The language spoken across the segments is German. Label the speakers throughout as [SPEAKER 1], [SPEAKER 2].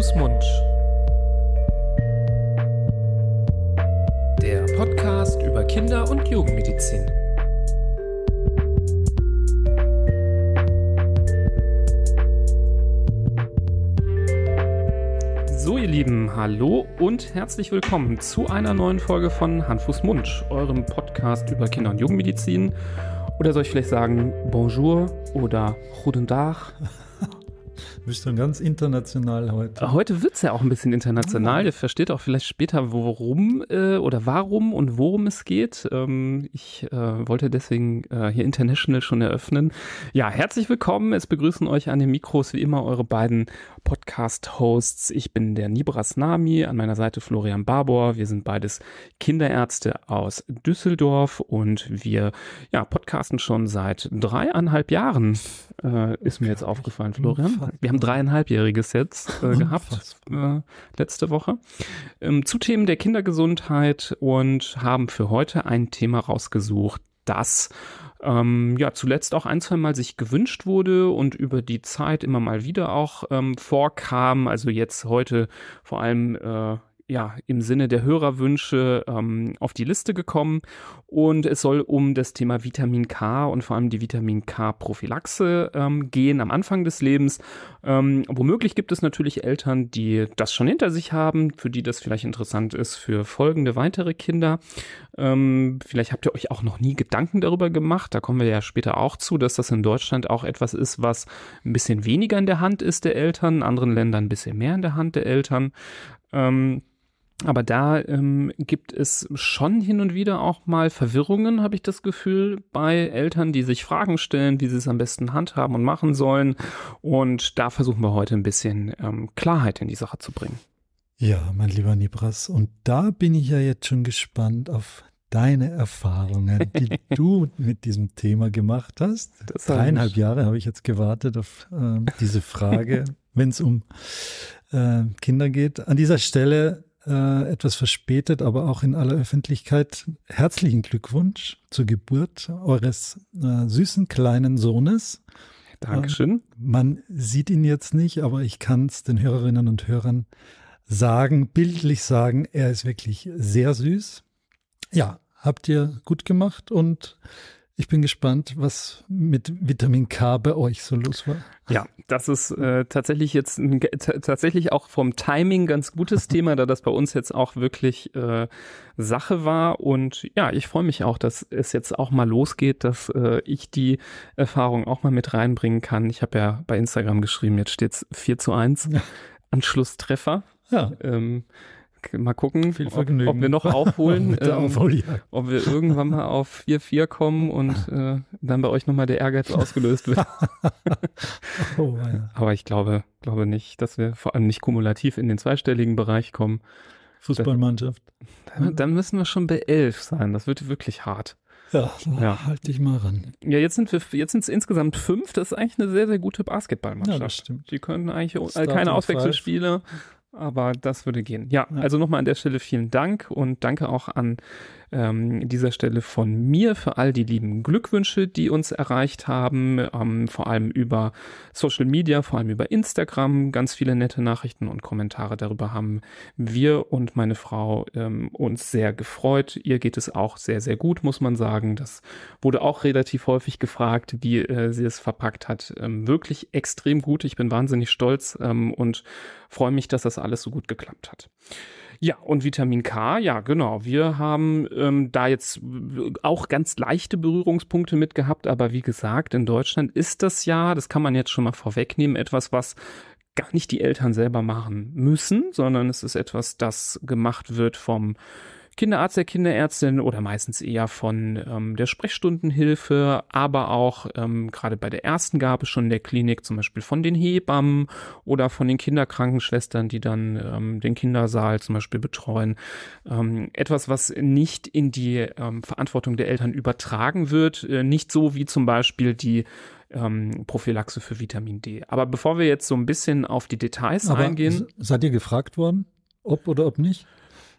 [SPEAKER 1] Fuß, Mund. Der Podcast über Kinder- und Jugendmedizin. So, ihr Lieben, hallo und herzlich willkommen zu einer neuen Folge von Hand, Mund, eurem Podcast über Kinder- und Jugendmedizin. Oder soll ich vielleicht sagen Bonjour oder Guten Tag?
[SPEAKER 2] Bist du ganz international heute?
[SPEAKER 1] Heute wird es ja auch ein bisschen international. Ihr versteht auch vielleicht später, worum äh, oder warum und worum es geht. Ähm, ich äh, wollte deswegen äh, hier International schon eröffnen. Ja, herzlich willkommen. Es begrüßen euch an den Mikros wie immer eure beiden Podcast-Hosts. Ich bin der Nibras Nami, an meiner Seite Florian Barbour. Wir sind beides Kinderärzte aus Düsseldorf und wir ja, podcasten schon seit dreieinhalb Jahren, äh, ist mir jetzt aufgefallen, Florian. Wir haben dreieinhalbjähriges jetzt äh, gehabt äh, letzte Woche ähm, zu Themen der Kindergesundheit und haben für heute ein Thema rausgesucht, das ähm, ja zuletzt auch ein, zwei Mal sich gewünscht wurde und über die Zeit immer mal wieder auch ähm, vorkam. Also jetzt heute vor allem äh, ja, im Sinne der Hörerwünsche ähm, auf die Liste gekommen. Und es soll um das Thema Vitamin K und vor allem die Vitamin K-Prophylaxe ähm, gehen am Anfang des Lebens. Ähm, womöglich gibt es natürlich Eltern, die das schon hinter sich haben, für die das vielleicht interessant ist für folgende weitere Kinder. Ähm, vielleicht habt ihr euch auch noch nie Gedanken darüber gemacht. Da kommen wir ja später auch zu, dass das in Deutschland auch etwas ist, was ein bisschen weniger in der Hand ist der Eltern, in anderen Ländern ein bisschen mehr in der Hand der Eltern. Ähm, aber da ähm, gibt es schon hin und wieder auch mal Verwirrungen, habe ich das Gefühl, bei Eltern, die sich Fragen stellen, wie sie es am besten handhaben und machen sollen. Und da versuchen wir heute ein bisschen ähm, Klarheit in die Sache zu bringen.
[SPEAKER 2] Ja, mein lieber Nibras, und da bin ich ja jetzt schon gespannt auf deine Erfahrungen, die du mit diesem Thema gemacht hast. Das Dreieinhalb Jahre habe ich jetzt gewartet auf äh, diese Frage, wenn es um äh, Kinder geht. An dieser Stelle äh, etwas verspätet, aber auch in aller Öffentlichkeit herzlichen Glückwunsch zur Geburt eures äh, süßen kleinen Sohnes.
[SPEAKER 1] Dankeschön.
[SPEAKER 2] Äh, man sieht ihn jetzt nicht, aber ich kann es den Hörerinnen und Hörern sagen, bildlich sagen, er ist wirklich sehr süß. Ja, habt ihr gut gemacht und ich bin gespannt, was mit Vitamin K bei euch so los war.
[SPEAKER 1] Ja, das ist äh, tatsächlich jetzt ein, tatsächlich auch vom Timing ganz gutes Thema, da das bei uns jetzt auch wirklich äh, Sache war. Und ja, ich freue mich auch, dass es jetzt auch mal losgeht, dass äh, ich die Erfahrung auch mal mit reinbringen kann. Ich habe ja bei Instagram geschrieben, jetzt steht es 4 zu 1. Ja. Anschlusstreffer. Ja. Ähm, mal gucken, ob, ob, wir noch aufholen, ähm, ob wir irgendwann mal auf 4-4 kommen und äh, dann bei euch nochmal der Ehrgeiz ausgelöst wird. oh, ja. Aber ich glaube, glaube nicht, dass wir vor allem nicht kumulativ in den zweistelligen Bereich kommen.
[SPEAKER 2] Fußballmannschaft.
[SPEAKER 1] Dann, dann müssen wir schon bei 11 sein. Das wird wirklich hart.
[SPEAKER 2] Ja, ja. halt dich mal ran.
[SPEAKER 1] Ja, jetzt sind wir, jetzt sind es insgesamt fünf. Das ist eigentlich eine sehr, sehr gute Basketballmannschaft. Ja, das stimmt. Die können eigentlich Start keine Auswechselspiele. Aber das würde gehen. Ja, also nochmal an der Stelle vielen Dank und danke auch an ähm, dieser Stelle von mir für all die lieben Glückwünsche, die uns erreicht haben, ähm, vor allem über Social Media, vor allem über Instagram. Ganz viele nette Nachrichten und Kommentare darüber haben wir und meine Frau ähm, uns sehr gefreut. Ihr geht es auch sehr, sehr gut, muss man sagen. Das wurde auch relativ häufig gefragt, wie äh, sie es verpackt hat. Ähm, wirklich extrem gut. Ich bin wahnsinnig stolz ähm, und freue mich, dass das alles so gut geklappt hat. Ja, und Vitamin K, ja, genau. Wir haben ähm, da jetzt auch ganz leichte Berührungspunkte mit gehabt, aber wie gesagt, in Deutschland ist das ja, das kann man jetzt schon mal vorwegnehmen, etwas, was gar nicht die Eltern selber machen müssen, sondern es ist etwas, das gemacht wird vom Kinderarzt, der Kinderärztin oder meistens eher von ähm, der Sprechstundenhilfe, aber auch ähm, gerade bei der ersten Gabe schon in der Klinik, zum Beispiel von den Hebammen oder von den Kinderkrankenschwestern, die dann ähm, den Kindersaal zum Beispiel betreuen. Ähm, etwas, was nicht in die ähm, Verantwortung der Eltern übertragen wird, äh, nicht so wie zum Beispiel die ähm, Prophylaxe für Vitamin D. Aber bevor wir jetzt so ein bisschen auf die Details Aber eingehen.
[SPEAKER 2] Seid ihr gefragt worden, ob oder ob nicht?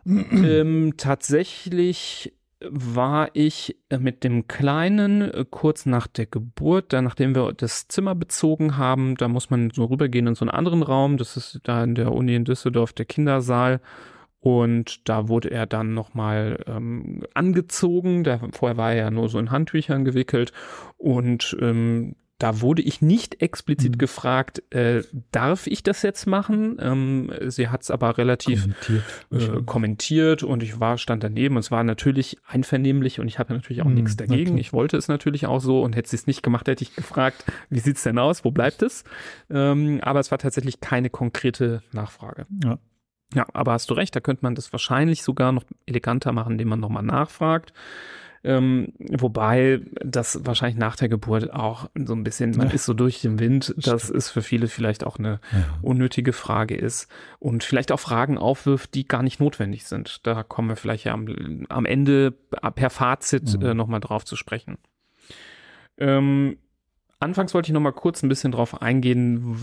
[SPEAKER 1] Ähm, tatsächlich war ich mit dem Kleinen äh, kurz nach der Geburt, dann nachdem wir das Zimmer bezogen haben, da muss man so rübergehen in so einen anderen Raum, das ist da in der Uni in Düsseldorf der Kindersaal und da wurde er dann nochmal ähm, angezogen. Da, vorher war er ja nur so in Handtüchern gewickelt. Und ähm, da wurde ich nicht explizit mhm. gefragt, äh, darf ich das jetzt machen? Ähm, sie hat es aber relativ kommentiert, äh, kommentiert, und ich war stand daneben und es war natürlich einvernehmlich und ich hatte natürlich auch mhm, nichts dagegen. Natürlich. Ich wollte es natürlich auch so und hätte sie es nicht gemacht, hätte ich gefragt, wie sieht's denn aus? Wo bleibt es? Ähm, aber es war tatsächlich keine konkrete Nachfrage.
[SPEAKER 2] Ja.
[SPEAKER 1] Ja, aber hast du recht, da könnte man das wahrscheinlich sogar noch eleganter machen, indem man nochmal nachfragt. Ähm, wobei das wahrscheinlich nach der Geburt auch so ein bisschen, man ja. ist so durch den Wind, dass es für viele vielleicht auch eine ja. unnötige Frage ist und vielleicht auch Fragen aufwirft, die gar nicht notwendig sind. Da kommen wir vielleicht ja am, am Ende per Fazit mhm. äh, nochmal drauf zu sprechen. Ähm, Anfangs wollte ich noch mal kurz ein bisschen drauf eingehen,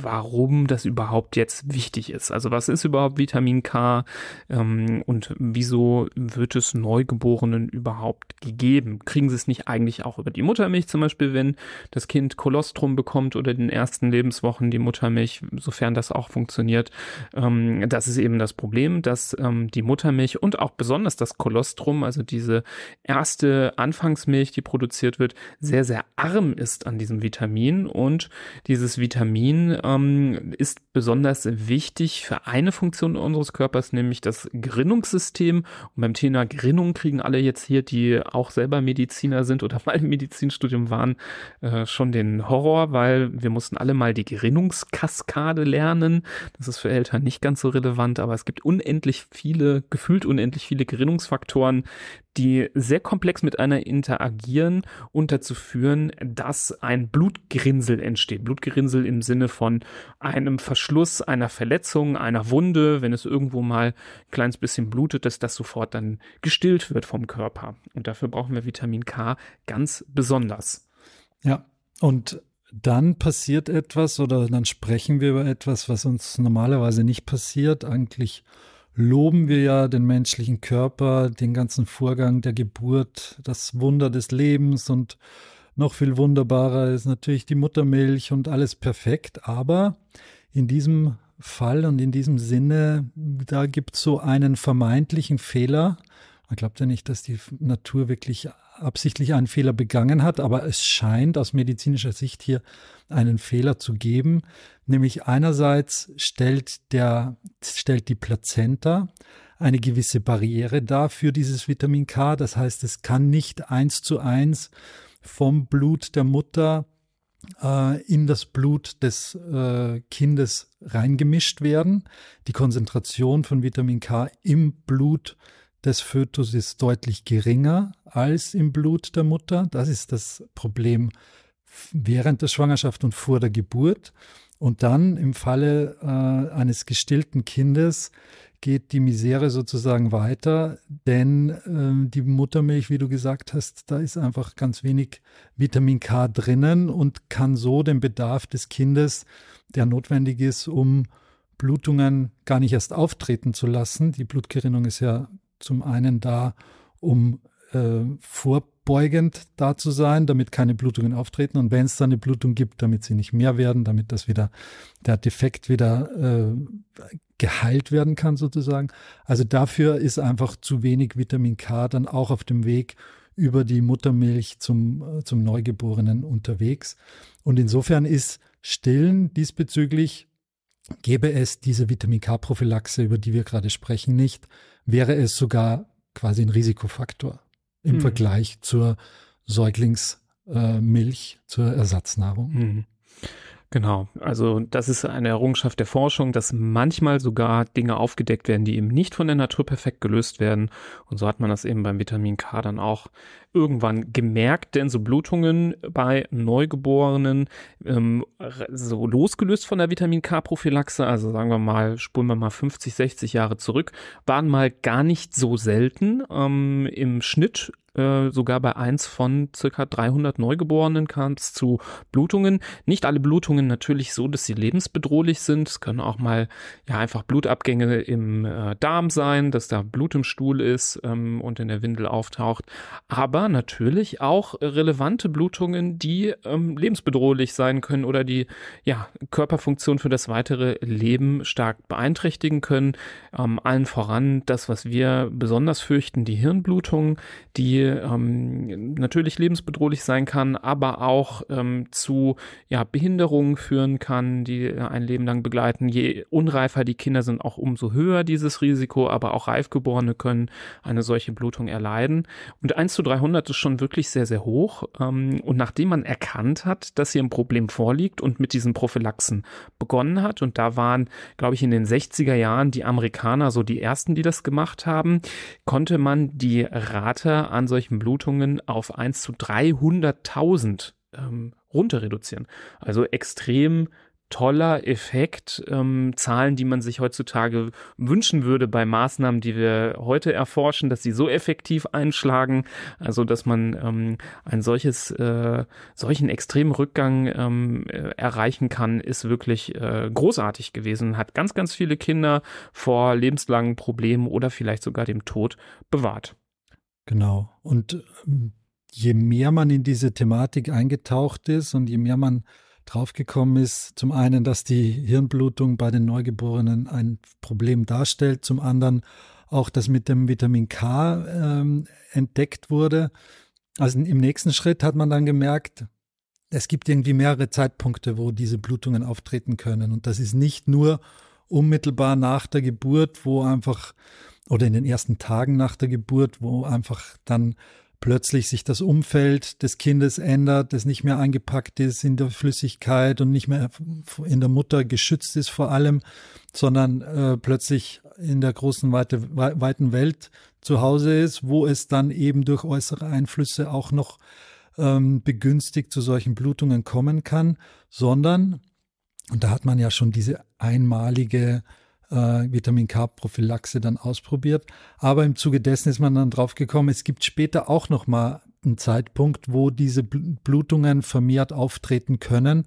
[SPEAKER 1] warum das überhaupt jetzt wichtig ist. Also was ist überhaupt Vitamin K ähm, und wieso wird es Neugeborenen überhaupt gegeben? Kriegen sie es nicht eigentlich auch über die Muttermilch zum Beispiel, wenn das Kind Kolostrum bekommt oder in den ersten Lebenswochen die Muttermilch, sofern das auch funktioniert? Ähm, das ist eben das Problem, dass ähm, die Muttermilch und auch besonders das Kolostrum, also diese erste Anfangsmilch, die produziert wird, sehr, sehr arm ist an diesem Vitamin. Und dieses Vitamin ähm, ist besonders wichtig für eine Funktion unseres Körpers, nämlich das Gerinnungssystem. Und beim Thema Gerinnung kriegen alle jetzt hier, die auch selber Mediziner sind oder mal im Medizinstudium waren, äh, schon den Horror, weil wir mussten alle mal die Gerinnungskaskade lernen. Das ist für Eltern nicht ganz so relevant, aber es gibt unendlich viele, gefühlt unendlich viele Gerinnungsfaktoren, die sehr komplex miteinander interagieren und dazu führen, dass ein Blutgerinnsel entsteht. Blutgerinnsel im Sinne von einem Verschluss, einer Verletzung, einer Wunde, wenn es irgendwo mal ein kleines bisschen blutet, dass das sofort dann gestillt wird vom Körper. Und dafür brauchen wir Vitamin K ganz besonders.
[SPEAKER 2] Ja, und dann passiert etwas oder dann sprechen wir über etwas, was uns normalerweise nicht passiert, eigentlich loben wir ja den menschlichen Körper, den ganzen Vorgang der Geburt, das Wunder des Lebens und noch viel wunderbarer ist natürlich die Muttermilch und alles perfekt. Aber in diesem Fall und in diesem Sinne, da gibt es so einen vermeintlichen Fehler. Man glaubt ja nicht, dass die Natur wirklich absichtlich einen Fehler begangen hat, aber es scheint aus medizinischer Sicht hier einen Fehler zu geben. Nämlich einerseits stellt, der, stellt die Plazenta eine gewisse Barriere dar für dieses Vitamin K. Das heißt, es kann nicht eins zu eins vom Blut der Mutter äh, in das Blut des äh, Kindes reingemischt werden. Die Konzentration von Vitamin K im Blut des Fötus ist deutlich geringer als im Blut der Mutter. Das ist das Problem während der Schwangerschaft und vor der Geburt. Und dann im Falle äh, eines gestillten Kindes geht die Misere sozusagen weiter, denn äh, die Muttermilch, wie du gesagt hast, da ist einfach ganz wenig Vitamin K drinnen und kann so den Bedarf des Kindes, der notwendig ist, um Blutungen gar nicht erst auftreten zu lassen. Die Blutgerinnung ist ja zum einen da, um äh, vorbeugend da zu sein, damit keine Blutungen auftreten und wenn es dann eine Blutung gibt, damit sie nicht mehr werden, damit das wieder der Defekt wieder äh, geheilt werden kann sozusagen. Also dafür ist einfach zu wenig Vitamin K dann auch auf dem Weg über die Muttermilch zum, äh, zum Neugeborenen unterwegs. Und insofern ist Stillen diesbezüglich, gäbe es diese Vitamin K-Prophylaxe, über die wir gerade sprechen, nicht, wäre es sogar quasi ein Risikofaktor im hm. Vergleich zur Säuglingsmilch, äh, zur Ersatznahrung. Hm.
[SPEAKER 1] Genau, also das ist eine Errungenschaft der Forschung, dass manchmal sogar Dinge aufgedeckt werden, die eben nicht von der Natur perfekt gelöst werden. Und so hat man das eben beim Vitamin K dann auch irgendwann gemerkt, denn so Blutungen bei Neugeborenen, ähm, so losgelöst von der Vitamin K-Prophylaxe, also sagen wir mal, spulen wir mal 50, 60 Jahre zurück, waren mal gar nicht so selten. Ähm, Im Schnitt äh, sogar bei eins von circa 300 Neugeborenen kam es zu Blutungen. Nicht alle Blutungen natürlich so, dass sie lebensbedrohlich sind. Es können auch mal ja einfach Blutabgänge im äh, Darm sein, dass da Blut im Stuhl ist ähm, und in der Windel auftaucht. Aber natürlich auch relevante Blutungen, die ähm, lebensbedrohlich sein können oder die ja Körperfunktion für das weitere Leben stark beeinträchtigen können. Ähm, allen voran das, was wir besonders fürchten, die Hirnblutung, die ähm, natürlich lebensbedrohlich sein kann, aber auch ähm, zu ja, Behinderungen führen kann, die ein Leben lang begleiten. Je unreifer die Kinder sind, auch umso höher dieses Risiko, aber auch Reifgeborene können eine solche Blutung erleiden. Und 1 zu 300 ist schon wirklich sehr, sehr hoch. Ähm, und nachdem man erkannt hat, dass hier ein Problem vorliegt und mit diesen Prophylaxen begonnen hat, und da waren, glaube ich, in den 60er Jahren die Amerikaner so die ersten, die das gemacht haben, konnte man die Rate an solchen Blutungen auf 1 zu 300.000 ähm, runter reduzieren. Also extrem toller Effekt, ähm, Zahlen, die man sich heutzutage wünschen würde bei Maßnahmen, die wir heute erforschen, dass sie so effektiv einschlagen, also dass man ähm, ein solches, äh, solchen extremen Rückgang ähm, äh, erreichen kann, ist wirklich äh, großartig gewesen, hat ganz, ganz viele Kinder vor lebenslangen Problemen oder vielleicht sogar dem Tod bewahrt.
[SPEAKER 2] Genau. Und ähm, je mehr man in diese Thematik eingetaucht ist und je mehr man draufgekommen ist, zum einen, dass die Hirnblutung bei den Neugeborenen ein Problem darstellt, zum anderen auch, dass mit dem Vitamin K ähm, entdeckt wurde. Also im nächsten Schritt hat man dann gemerkt, es gibt irgendwie mehrere Zeitpunkte, wo diese Blutungen auftreten können. Und das ist nicht nur unmittelbar nach der Geburt, wo einfach oder in den ersten Tagen nach der Geburt, wo einfach dann plötzlich sich das Umfeld des Kindes ändert, das nicht mehr eingepackt ist in der Flüssigkeit und nicht mehr in der Mutter geschützt ist vor allem, sondern äh, plötzlich in der großen weite, weiten Welt zu Hause ist, wo es dann eben durch äußere Einflüsse auch noch ähm, begünstigt zu solchen Blutungen kommen kann, sondern, und da hat man ja schon diese einmalige äh, Vitamin K-Prophylaxe dann ausprobiert. Aber im Zuge dessen ist man dann drauf gekommen, es gibt später auch noch mal einen Zeitpunkt, wo diese Blutungen vermehrt auftreten können,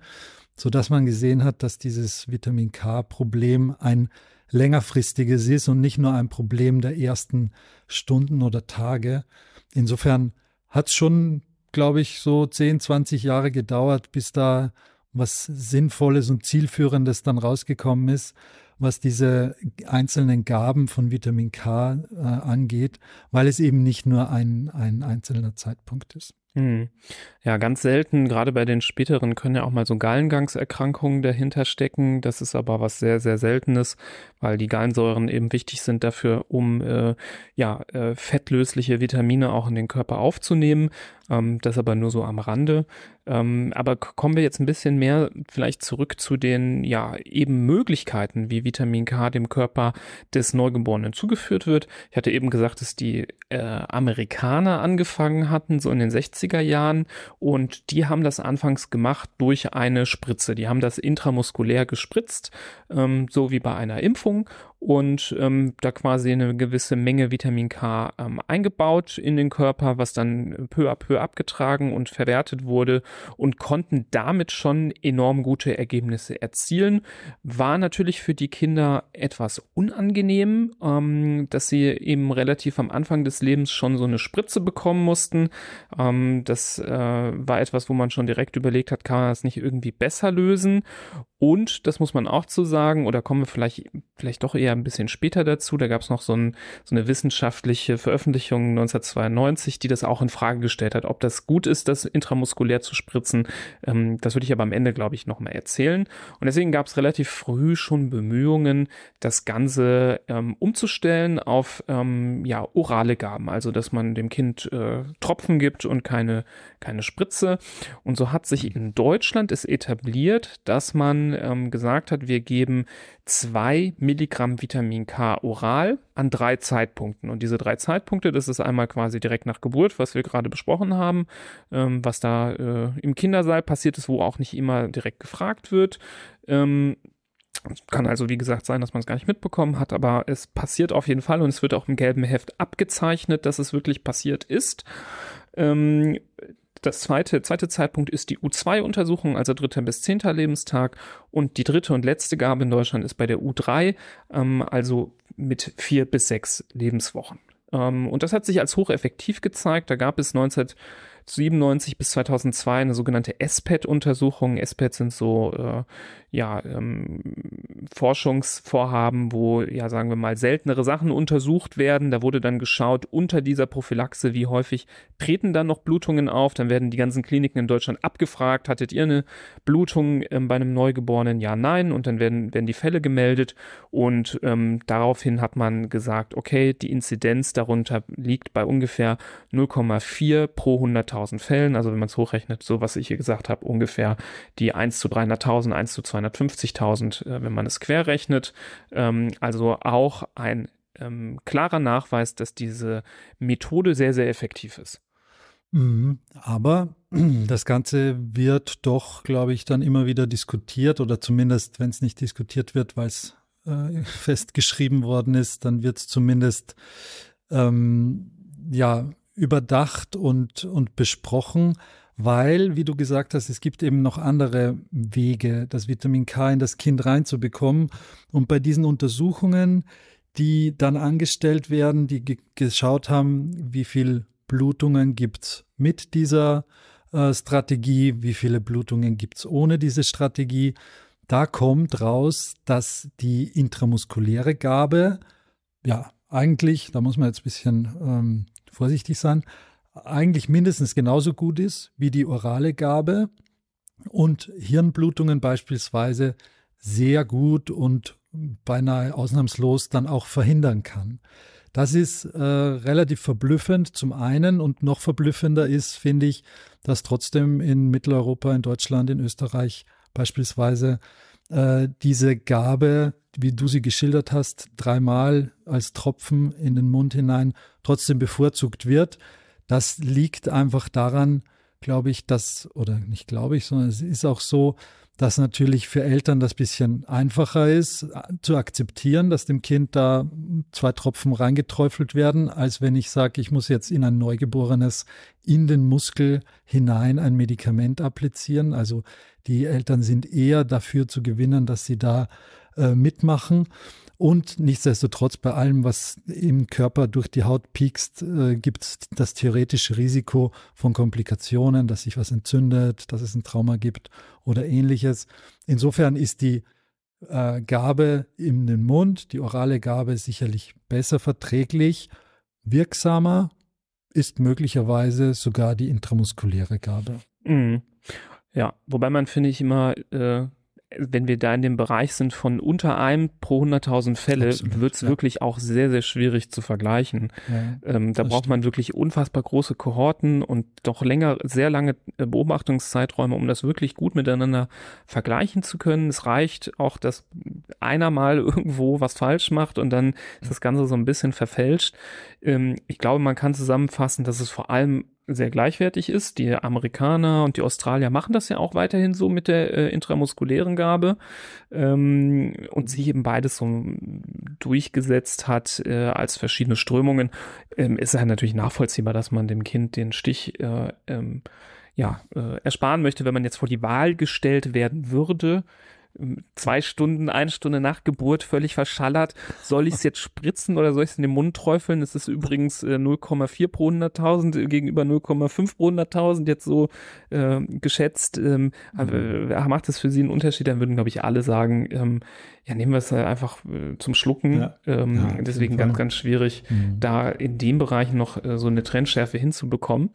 [SPEAKER 2] so dass man gesehen hat, dass dieses Vitamin K-Problem ein längerfristiges ist und nicht nur ein Problem der ersten Stunden oder Tage. Insofern hat es schon, glaube ich, so 10, 20 Jahre gedauert, bis da was Sinnvolles und Zielführendes dann rausgekommen ist was diese einzelnen Gaben von Vitamin K äh, angeht, weil es eben nicht nur ein, ein einzelner Zeitpunkt ist.
[SPEAKER 1] Hm. Ja, ganz selten, gerade bei den späteren können ja auch mal so Gallengangserkrankungen dahinter stecken. Das ist aber was sehr, sehr Seltenes, weil die Gallensäuren eben wichtig sind dafür, um äh, ja, äh, fettlösliche Vitamine auch in den Körper aufzunehmen. Ähm, das aber nur so am Rande. Ähm, aber kommen wir jetzt ein bisschen mehr vielleicht zurück zu den ja eben Möglichkeiten, wie Vitamin K dem Körper des Neugeborenen zugeführt wird. Ich hatte eben gesagt, dass die äh, Amerikaner angefangen hatten, so in den 60er Jahren, und die haben das anfangs gemacht durch eine Spritze. Die haben das intramuskulär gespritzt, ähm, so wie bei einer Impfung und ähm, da quasi eine gewisse Menge Vitamin K ähm, eingebaut in den Körper, was dann peu à peu abgetragen und verwertet wurde und konnten damit schon enorm gute Ergebnisse erzielen. War natürlich für die Kinder etwas unangenehm, ähm, dass sie eben relativ am Anfang des Lebens schon so eine Spritze bekommen mussten. Ähm, das äh, war etwas, wo man schon direkt überlegt hat, kann man das nicht irgendwie besser lösen? Und, das muss man auch zu sagen, oder kommen wir vielleicht, vielleicht doch eher ein bisschen später dazu, da gab es noch so, ein, so, eine wissenschaftliche Veröffentlichung 1992, die das auch in Frage gestellt hat, ob das gut ist, das intramuskulär zu spritzen. Ähm, das würde ich aber am Ende, glaube ich, nochmal erzählen. Und deswegen gab es relativ früh schon Bemühungen, das Ganze ähm, umzustellen auf ähm, ja, orale Gaben, also dass man dem Kind äh, Tropfen gibt und keine, keine Spritze. Und so hat sich in Deutschland es etabliert, dass man ähm, gesagt hat, wir geben zwei Milligramm Vitamin K oral an drei Zeitpunkten. Und diese drei Zeitpunkte, das ist einmal quasi direkt nach Geburt, was wir gerade besprochen haben, ähm, was da äh, im Kindersaal passiert ist, wo auch nicht immer direkt gefragt wird. Ähm, kann also, wie gesagt, sein, dass man es gar nicht mitbekommen hat, aber es passiert auf jeden Fall und es wird auch im gelben Heft abgezeichnet, dass es wirklich passiert ist. Ähm, das zweite, zweite Zeitpunkt ist die U2-Untersuchung, also dritter bis zehnter Lebenstag. Und die dritte und letzte Gabe in Deutschland ist bei der U3, ähm, also mit vier bis sechs Lebenswochen. Ähm, und das hat sich als hocheffektiv gezeigt. Da gab es 19 97 bis 2002 eine sogenannte SPET-Untersuchung. SPET sind so äh, ja, ähm, Forschungsvorhaben, wo, ja, sagen wir mal, seltenere Sachen untersucht werden. Da wurde dann geschaut, unter dieser Prophylaxe, wie häufig treten dann noch Blutungen auf. Dann werden die ganzen Kliniken in Deutschland abgefragt, hattet ihr eine Blutung ähm, bei einem Neugeborenen? Ja, nein. Und dann werden, werden die Fälle gemeldet. Und ähm, daraufhin hat man gesagt, okay, die Inzidenz darunter liegt bei ungefähr 0,4 pro 100.000 Fällen. Also wenn man es hochrechnet, so was ich hier gesagt habe, ungefähr die 1 zu 300.000, 1 zu 200 250.000, äh, wenn man es quer rechnet. Ähm, also auch ein ähm, klarer Nachweis, dass diese Methode sehr, sehr effektiv ist.
[SPEAKER 2] Mhm. Aber das Ganze wird doch, glaube ich, dann immer wieder diskutiert oder zumindest, wenn es nicht diskutiert wird, weil es äh, festgeschrieben worden ist, dann wird es zumindest ähm, ja überdacht und, und besprochen weil, wie du gesagt hast, es gibt eben noch andere Wege, das Vitamin K in das Kind reinzubekommen. Und bei diesen Untersuchungen, die dann angestellt werden, die geschaut haben, wie viel Blutungen gibt's mit dieser äh, Strategie, wie viele Blutungen gibt's ohne diese Strategie, da kommt raus, dass die intramuskuläre Gabe, ja, eigentlich, da muss man jetzt ein bisschen ähm, vorsichtig sein, eigentlich mindestens genauso gut ist wie die orale Gabe und Hirnblutungen beispielsweise sehr gut und beinahe ausnahmslos dann auch verhindern kann. Das ist äh, relativ verblüffend zum einen und noch verblüffender ist, finde ich, dass trotzdem in Mitteleuropa, in Deutschland, in Österreich beispielsweise äh, diese Gabe, wie du sie geschildert hast, dreimal als Tropfen in den Mund hinein trotzdem bevorzugt wird. Das liegt einfach daran, glaube ich, dass, oder nicht glaube ich, sondern es ist auch so, dass natürlich für Eltern das bisschen einfacher ist äh, zu akzeptieren, dass dem Kind da zwei Tropfen reingeträufelt werden, als wenn ich sage, ich muss jetzt in ein Neugeborenes in den Muskel hinein ein Medikament applizieren. Also die Eltern sind eher dafür zu gewinnen, dass sie da äh, mitmachen. Und nichtsdestotrotz, bei allem, was im Körper durch die Haut piekst, äh, gibt es das theoretische Risiko von Komplikationen, dass sich was entzündet, dass es ein Trauma gibt oder ähnliches. Insofern ist die äh, Gabe in den Mund, die orale Gabe sicherlich besser verträglich, wirksamer ist möglicherweise sogar die intramuskuläre Gabe.
[SPEAKER 1] Mhm. Ja, wobei man, finde ich, immer äh, wenn wir da in dem Bereich sind von unter einem pro 100.000 Fälle, wird es ja. wirklich auch sehr, sehr schwierig zu vergleichen. Ja, ähm, da braucht stimmt. man wirklich unfassbar große Kohorten und doch länger, sehr lange äh, Beobachtungszeiträume, um das wirklich gut miteinander vergleichen zu können. Es reicht auch, dass einer mal irgendwo was falsch macht und dann ist das Ganze so ein bisschen verfälscht. Ähm, ich glaube, man kann zusammenfassen, dass es vor allem sehr gleichwertig ist. Die Amerikaner und die Australier machen das ja auch weiterhin so mit der äh, intramuskulären Gabe. Ähm, und sich eben beides so durchgesetzt hat äh, als verschiedene Strömungen, ähm, ist ja natürlich nachvollziehbar, dass man dem Kind den Stich äh, ähm, ja, äh, ersparen möchte, wenn man jetzt vor die Wahl gestellt werden würde zwei Stunden, eine Stunde nach Geburt völlig verschallert. Soll ich es jetzt spritzen oder soll ich es in den Mund träufeln? Es ist übrigens äh, 0,4 pro 100.000 gegenüber 0,5 pro 100.000 jetzt so äh, geschätzt. Ähm, mhm. äh, macht das für Sie einen Unterschied? Dann würden, glaube ich, alle sagen, ähm, ja, nehmen wir es einfach äh, zum Schlucken. Ja. Ähm, ja, deswegen ganz, ganz schwierig, mhm. da in dem Bereich noch äh, so eine Trendschärfe hinzubekommen.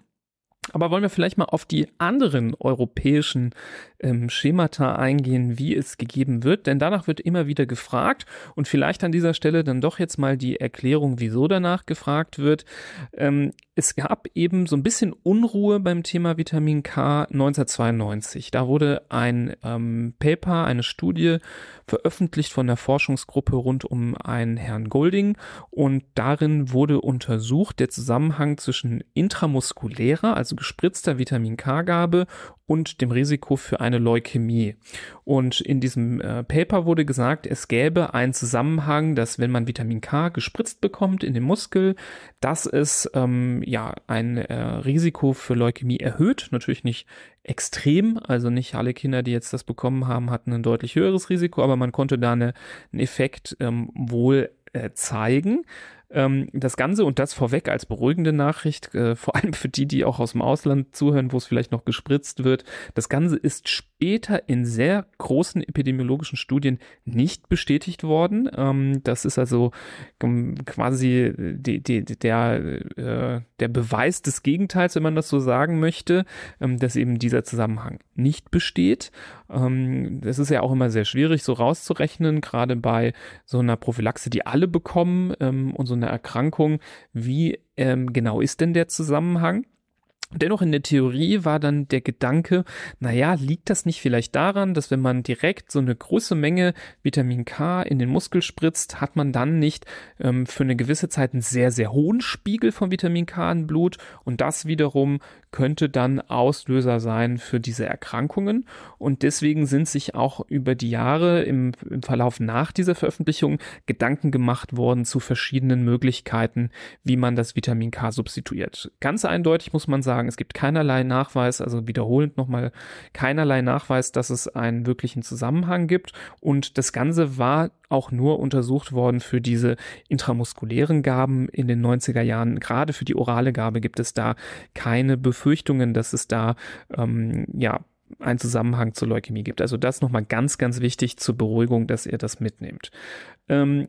[SPEAKER 1] Aber wollen wir vielleicht mal auf die anderen europäischen ähm, Schemata eingehen, wie es gegeben wird, denn danach wird immer wieder gefragt und vielleicht an dieser Stelle dann doch jetzt mal die Erklärung, wieso danach gefragt wird. Ähm, es gab eben so ein bisschen Unruhe beim Thema Vitamin K 1992. Da wurde ein ähm, Paper, eine Studie veröffentlicht von der Forschungsgruppe rund um einen Herrn Golding und darin wurde untersucht der Zusammenhang zwischen intramuskulärer, also gespritzter Vitamin K-Gabe und dem Risiko für eine Leukämie. Und in diesem äh, Paper wurde gesagt, es gäbe einen Zusammenhang, dass wenn man Vitamin K gespritzt bekommt in den Muskel, dass es ähm, ja ein äh, Risiko für Leukämie erhöht. Natürlich nicht extrem, also nicht alle Kinder, die jetzt das bekommen haben, hatten ein deutlich höheres Risiko, aber man konnte da eine, einen Effekt ähm, wohl äh, zeigen. Ähm, das Ganze und das vorweg als beruhigende Nachricht, äh, vor allem für die, die auch aus dem Ausland zuhören, wo es vielleicht noch gespritzt wird. Das Ganze ist später in sehr großen epidemiologischen Studien nicht bestätigt worden. Ähm, das ist also ähm, quasi die, die, der, äh, der Beweis des Gegenteils, wenn man das so sagen möchte, ähm, dass eben dieser Zusammenhang nicht besteht. Ähm, das ist ja auch immer sehr schwierig so rauszurechnen, gerade bei so einer Prophylaxe, die alle bekommen ähm, und so einer Erkrankung. Wie ähm, genau ist denn der Zusammenhang? Dennoch in der Theorie war dann der Gedanke, naja, liegt das nicht vielleicht daran, dass wenn man direkt so eine große Menge Vitamin K in den Muskel spritzt, hat man dann nicht ähm, für eine gewisse Zeit einen sehr, sehr hohen Spiegel von Vitamin K im Blut und das wiederum könnte dann Auslöser sein für diese Erkrankungen. Und deswegen sind sich auch über die Jahre im, im Verlauf nach dieser Veröffentlichung Gedanken gemacht worden zu verschiedenen Möglichkeiten, wie man das Vitamin K substituiert. Ganz eindeutig muss man sagen, sagen, es gibt keinerlei Nachweis, also wiederholend nochmal keinerlei Nachweis, dass es einen wirklichen Zusammenhang gibt. Und das Ganze war auch nur untersucht worden für diese intramuskulären Gaben in den 90er Jahren. Gerade für die orale Gabe gibt es da keine Befürchtungen, dass es da ähm, ja einen Zusammenhang zur Leukämie gibt. Also das nochmal ganz, ganz wichtig zur Beruhigung, dass ihr das mitnehmt. Ähm,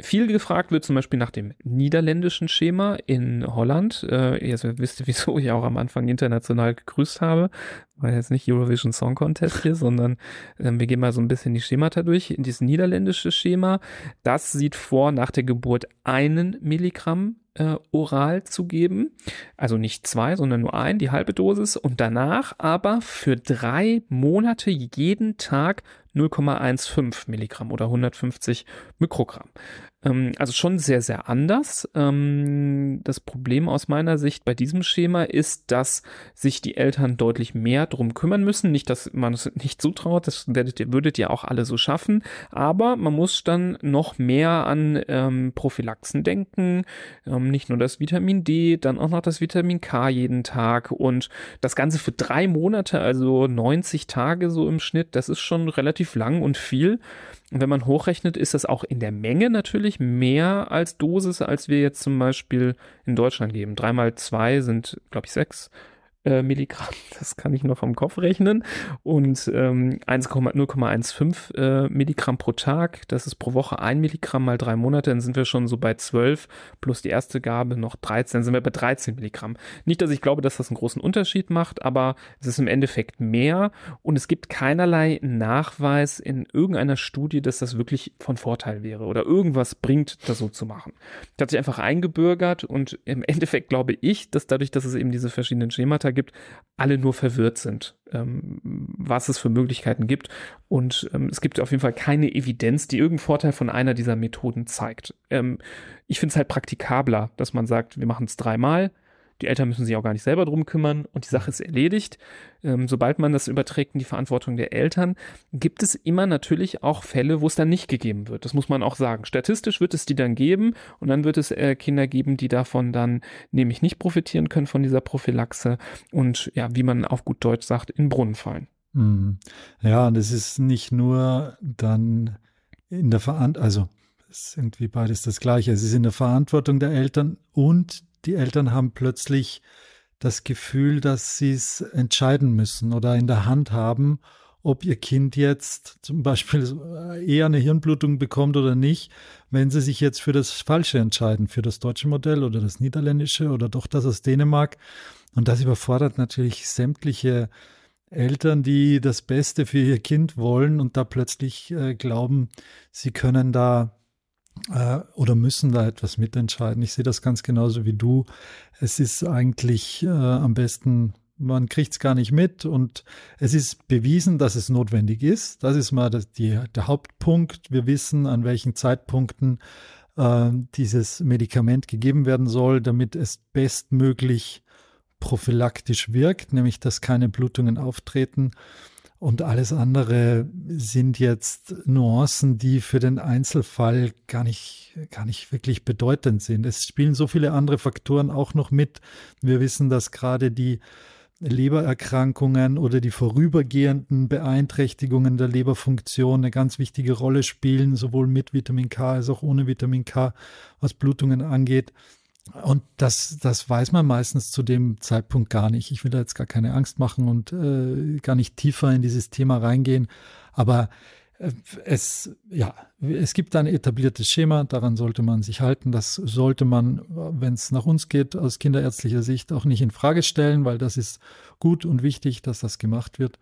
[SPEAKER 1] viel gefragt wird zum Beispiel nach dem niederländischen Schema in Holland. Äh, ihr wisst, wieso ich auch am Anfang international gegrüßt habe. War jetzt nicht Eurovision Song Contest hier, sondern äh, wir gehen mal so ein bisschen die Schemata durch. Dieses niederländische Schema, das sieht vor, nach der Geburt einen Milligramm äh, oral zu geben. Also nicht zwei, sondern nur ein, die halbe Dosis. Und danach aber für drei Monate jeden Tag 0,15 Milligramm oder 150 Mikrogramm. Ähm, also schon sehr, sehr anders. Ähm, das Problem aus meiner Sicht bei diesem Schema ist, dass sich die Eltern deutlich mehr drum kümmern müssen. Nicht, dass man es nicht zutraut, das werdet ihr, würdet ihr auch alle so schaffen, aber man muss dann noch mehr an ähm, Prophylaxen denken. Ähm, nicht nur das Vitamin D, dann auch noch das Vitamin K jeden Tag und das Ganze für drei Monate, also 90 Tage so im Schnitt, das ist schon relativ lang und viel. Und wenn man hochrechnet, ist das auch in der Menge natürlich mehr als Dosis, als wir jetzt zum Beispiel in Deutschland geben. Drei mal zwei sind, glaube ich, sechs äh, Milligramm, das kann ich noch vom Kopf rechnen. Und ähm, 0,15 äh, Milligramm pro Tag, das ist pro Woche ein Milligramm mal drei Monate, dann sind wir schon so bei 12 plus die erste Gabe noch 13, dann sind wir bei 13 Milligramm. Nicht, dass ich glaube, dass das einen großen Unterschied macht, aber es ist im Endeffekt mehr und es gibt keinerlei Nachweis in irgendeiner Studie, dass das wirklich von Vorteil wäre oder irgendwas bringt, das so zu machen. Das hat sich einfach eingebürgert und im Endeffekt glaube ich, dass dadurch, dass es eben diese verschiedenen Schemata gibt, alle nur verwirrt sind, ähm, was es für Möglichkeiten gibt. Und ähm, es gibt auf jeden Fall keine Evidenz, die irgendeinen Vorteil von einer dieser Methoden zeigt. Ähm, ich finde es halt praktikabler, dass man sagt, wir machen es dreimal die Eltern müssen sich auch gar nicht selber drum kümmern und die Sache ist erledigt. Ähm, sobald man das überträgt in die Verantwortung der Eltern, gibt es immer natürlich auch Fälle, wo es dann nicht gegeben wird. Das muss man auch sagen. Statistisch wird es die dann geben und dann wird es äh, Kinder geben, die davon dann nämlich nicht profitieren können von dieser Prophylaxe und ja, wie man auf gut Deutsch sagt, in Brunnen fallen.
[SPEAKER 2] Hm. Ja, das ist nicht nur dann in der Verantwortung, also es ist irgendwie beides das Gleiche. Es ist in der Verantwortung der Eltern und die Eltern haben plötzlich das Gefühl, dass sie es entscheiden müssen oder in der Hand haben, ob ihr Kind jetzt zum Beispiel eher eine Hirnblutung bekommt oder nicht, wenn sie sich jetzt für das Falsche entscheiden, für das deutsche Modell oder das niederländische oder doch das aus Dänemark. Und das überfordert natürlich sämtliche Eltern, die das Beste für ihr Kind wollen und da plötzlich äh, glauben, sie können da äh, oder müssen da etwas mitentscheiden. Ich sehe das ganz genauso wie du. Es ist eigentlich äh, am besten, man kriegt es gar nicht mit und es ist bewiesen, dass es notwendig ist. Das ist mal das, die, der Hauptpunkt. Wir wissen, an welchen Zeitpunkten äh, dieses Medikament gegeben werden soll, damit es bestmöglich prophylaktisch wirkt, nämlich dass keine Blutungen auftreten. Und alles andere sind jetzt Nuancen, die für den Einzelfall gar nicht, gar nicht wirklich bedeutend sind. Es spielen so viele andere Faktoren auch noch mit. Wir wissen, dass gerade die Lebererkrankungen oder die vorübergehenden Beeinträchtigungen der Leberfunktion eine ganz wichtige Rolle spielen, sowohl mit Vitamin K als auch ohne Vitamin K, was Blutungen angeht. Und das, das weiß man meistens zu dem Zeitpunkt gar nicht. Ich will da jetzt gar keine Angst machen und äh, gar nicht tiefer in dieses Thema reingehen. Aber äh, es, ja, es gibt ein etabliertes Schema, daran sollte man sich halten. Das sollte man, wenn es nach uns geht, aus kinderärztlicher Sicht auch nicht in Frage stellen, weil das ist gut und wichtig, dass das gemacht wird.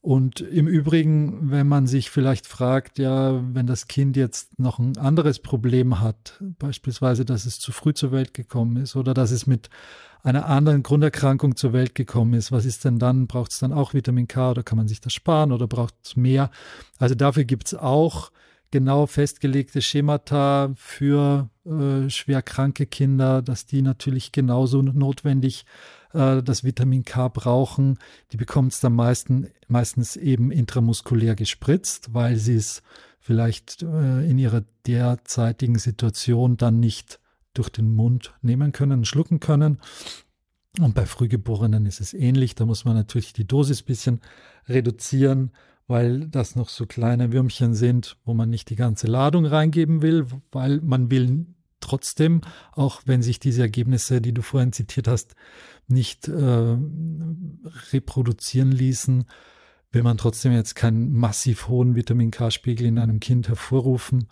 [SPEAKER 2] Und im Übrigen, wenn man sich vielleicht fragt, ja, wenn das Kind jetzt noch ein anderes Problem hat, beispielsweise, dass es zu früh zur Welt gekommen ist oder dass es mit einer anderen Grunderkrankung zur Welt gekommen ist, was ist denn dann? Braucht es dann auch Vitamin K oder kann man sich das sparen oder braucht es mehr? Also dafür gibt es auch genau festgelegte Schemata für äh, schwer kranke Kinder, dass die natürlich genauso notwendig äh, das Vitamin K brauchen. Die bekommen es dann meisten, meistens eben intramuskulär gespritzt, weil sie es vielleicht äh, in ihrer derzeitigen Situation dann nicht durch den Mund nehmen können, schlucken können. Und bei Frühgeborenen ist es ähnlich. Da muss man natürlich die Dosis ein bisschen reduzieren weil das noch so kleine Würmchen sind, wo man nicht die ganze Ladung reingeben will, weil man will trotzdem, auch wenn sich diese Ergebnisse, die du vorhin zitiert hast, nicht äh, reproduzieren ließen, will man trotzdem jetzt keinen massiv hohen Vitamin K-Spiegel in einem Kind hervorrufen,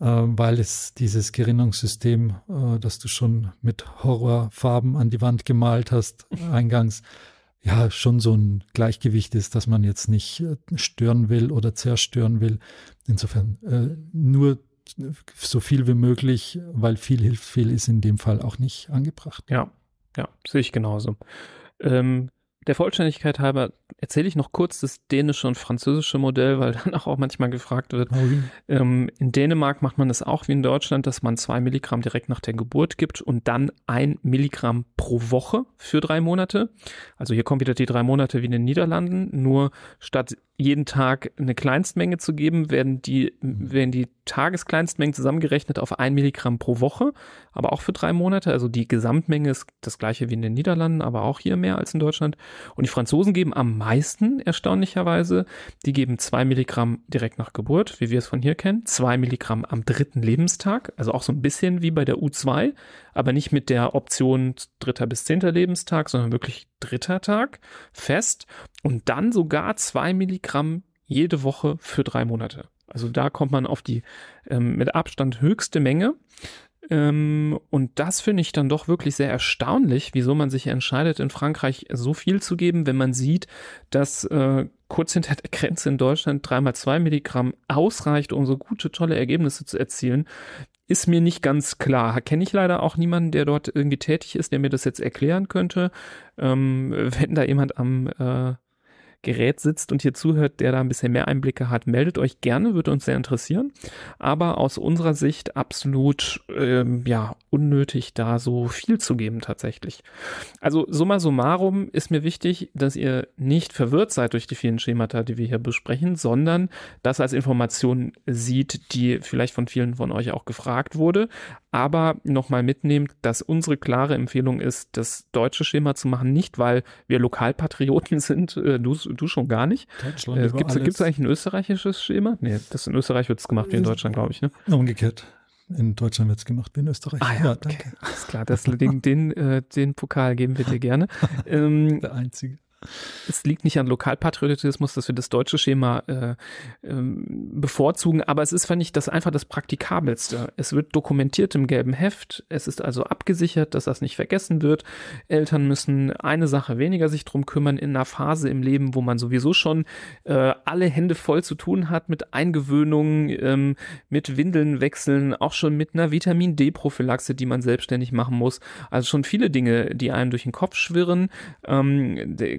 [SPEAKER 2] äh, weil es dieses Gerinnungssystem, äh, das du schon mit Horrorfarben an die Wand gemalt hast, eingangs, ja schon so ein Gleichgewicht ist, dass man jetzt nicht äh, stören will oder zerstören will. Insofern äh, nur so viel wie möglich, weil viel hilft viel, ist in dem Fall auch nicht angebracht.
[SPEAKER 1] Ja, ja, sehe ich genauso. Ähm, der Vollständigkeit halber erzähle ich noch kurz das dänische und französische Modell, weil dann auch manchmal gefragt wird. Oh, ähm, in Dänemark macht man es auch wie in Deutschland, dass man zwei Milligramm direkt nach der Geburt gibt und dann ein Milligramm pro Woche für drei Monate. Also hier kommen wieder die drei Monate wie in den Niederlanden, nur statt jeden Tag eine Kleinstmenge zu geben, werden die, werden die Tageskleinstmengen zusammengerechnet auf ein Milligramm pro Woche, aber auch für drei Monate. Also die Gesamtmenge ist das gleiche wie in den Niederlanden, aber auch hier mehr als in Deutschland. Und die Franzosen geben am meisten, erstaunlicherweise. Die geben zwei Milligramm direkt nach Geburt, wie wir es von hier kennen, zwei Milligramm am dritten Lebenstag, also auch so ein bisschen wie bei der U2, aber nicht mit der Option dritter bis zehnter Lebenstag, sondern wirklich dritter Tag fest und dann sogar zwei Milligramm jede Woche für drei Monate. Also da kommt man auf die ähm, mit Abstand höchste Menge. Ähm, und das finde ich dann doch wirklich sehr erstaunlich, wieso man sich entscheidet, in Frankreich so viel zu geben, wenn man sieht, dass äh, kurz hinter der Grenze in Deutschland dreimal zwei Milligramm ausreicht, um so gute, tolle Ergebnisse zu erzielen. Ist mir nicht ganz klar. Kenne ich leider auch niemanden, der dort irgendwie tätig ist, der mir das jetzt erklären könnte. Ähm, wenn da jemand am äh, Gerät sitzt und hier zuhört, der da ein bisschen mehr Einblicke hat, meldet euch gerne, würde uns sehr interessieren. Aber aus unserer Sicht absolut ähm, ja unnötig, da so viel zu geben tatsächlich. Also summa summarum ist mir wichtig, dass ihr nicht verwirrt seid durch die vielen Schemata, die wir hier besprechen, sondern das als Information sieht, die vielleicht von vielen von euch auch gefragt wurde, aber nochmal mitnehmt, dass unsere klare Empfehlung ist, das deutsche Schema zu machen, nicht weil wir Lokalpatrioten sind, äh, du, du schon gar nicht. Deutschland äh, Gibt es eigentlich ein österreichisches Schema? Nee, das in Österreich wird es gemacht wie in Deutschland, glaube ich. Ne?
[SPEAKER 2] Umgekehrt. In Deutschland wird es gemacht wie in Österreich.
[SPEAKER 1] Ah ja, ja okay. Alles klar, das, den, den, äh, den Pokal geben wir dir gerne. Ähm,
[SPEAKER 2] Der einzige.
[SPEAKER 1] Es liegt nicht an Lokalpatriotismus, dass wir das deutsche Schema äh, ähm, bevorzugen, aber es ist, fand ich, das einfach das Praktikabelste. Es wird dokumentiert im gelben Heft, es ist also abgesichert, dass das nicht vergessen wird. Eltern müssen eine Sache weniger sich drum kümmern in einer Phase im Leben, wo man sowieso schon äh, alle Hände voll zu tun hat mit Eingewöhnungen, ähm, mit Windeln wechseln, auch schon mit einer Vitamin D-Prophylaxe, die man selbstständig machen muss. Also schon viele Dinge, die einem durch den Kopf schwirren. Ähm,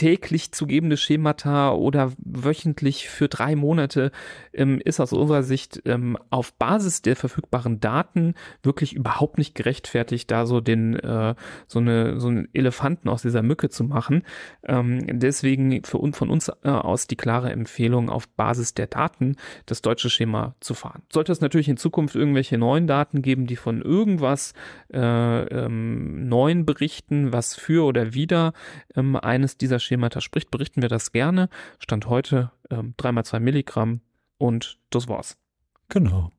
[SPEAKER 1] täglich zu gebende Schemata oder wöchentlich für drei Monate ähm, ist aus unserer Sicht ähm, auf Basis der verfügbaren Daten wirklich überhaupt nicht gerechtfertigt, da so den äh, so eine so einen Elefanten aus dieser Mücke zu machen. Ähm, deswegen für uns von uns äh, aus die klare Empfehlung auf Basis der Daten das deutsche Schema zu fahren. Sollte es natürlich in Zukunft irgendwelche neuen Daten geben, die von irgendwas äh, ähm, neuen berichten, was für oder wieder ähm, eines dieser Schemata spricht, berichten wir das gerne. Stand heute ähm, 3x2 Milligramm und das war's.
[SPEAKER 2] Genau.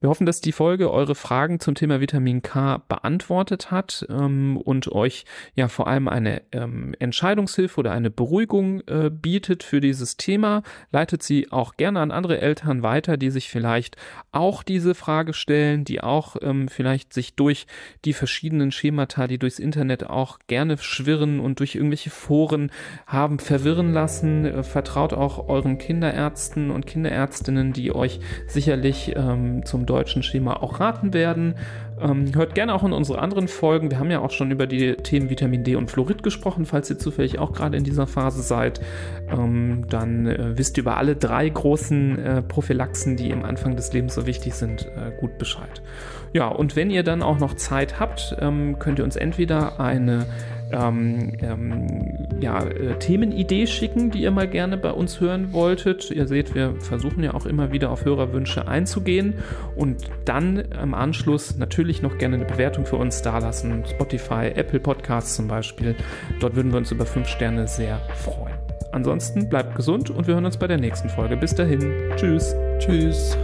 [SPEAKER 1] Wir hoffen, dass die Folge eure Fragen zum Thema Vitamin K beantwortet hat ähm, und euch ja vor allem eine ähm, Entscheidungshilfe oder eine Beruhigung äh, bietet für dieses Thema. Leitet sie auch gerne an andere Eltern weiter, die sich vielleicht auch diese Frage stellen, die auch ähm, vielleicht sich durch die verschiedenen Schemata, die durchs Internet auch gerne schwirren und durch irgendwelche Foren haben verwirren lassen. Äh, vertraut auch euren Kinderärzten und Kinderärztinnen, die euch sicherlich ähm, zum deutschen Schema auch raten werden. Ähm, hört gerne auch in unsere anderen Folgen. Wir haben ja auch schon über die Themen Vitamin D und Fluorid gesprochen, falls ihr zufällig auch gerade in dieser Phase seid. Ähm, dann äh, wisst ihr über alle drei großen äh, Prophylaxen, die im Anfang des Lebens so wichtig sind, äh, gut Bescheid. Ja, und wenn ihr dann auch noch Zeit habt, ähm, könnt ihr uns entweder eine ähm, ähm, ja, äh, Themenidee schicken, die ihr mal gerne bei uns hören wolltet. Ihr seht, wir versuchen ja auch immer wieder auf Hörerwünsche einzugehen und dann im Anschluss natürlich noch gerne eine Bewertung für uns dalassen. Spotify, Apple Podcasts zum Beispiel. Dort würden wir uns über fünf Sterne sehr freuen. Ansonsten bleibt gesund und wir hören uns bei der nächsten Folge. Bis dahin. Tschüss.
[SPEAKER 2] Tschüss.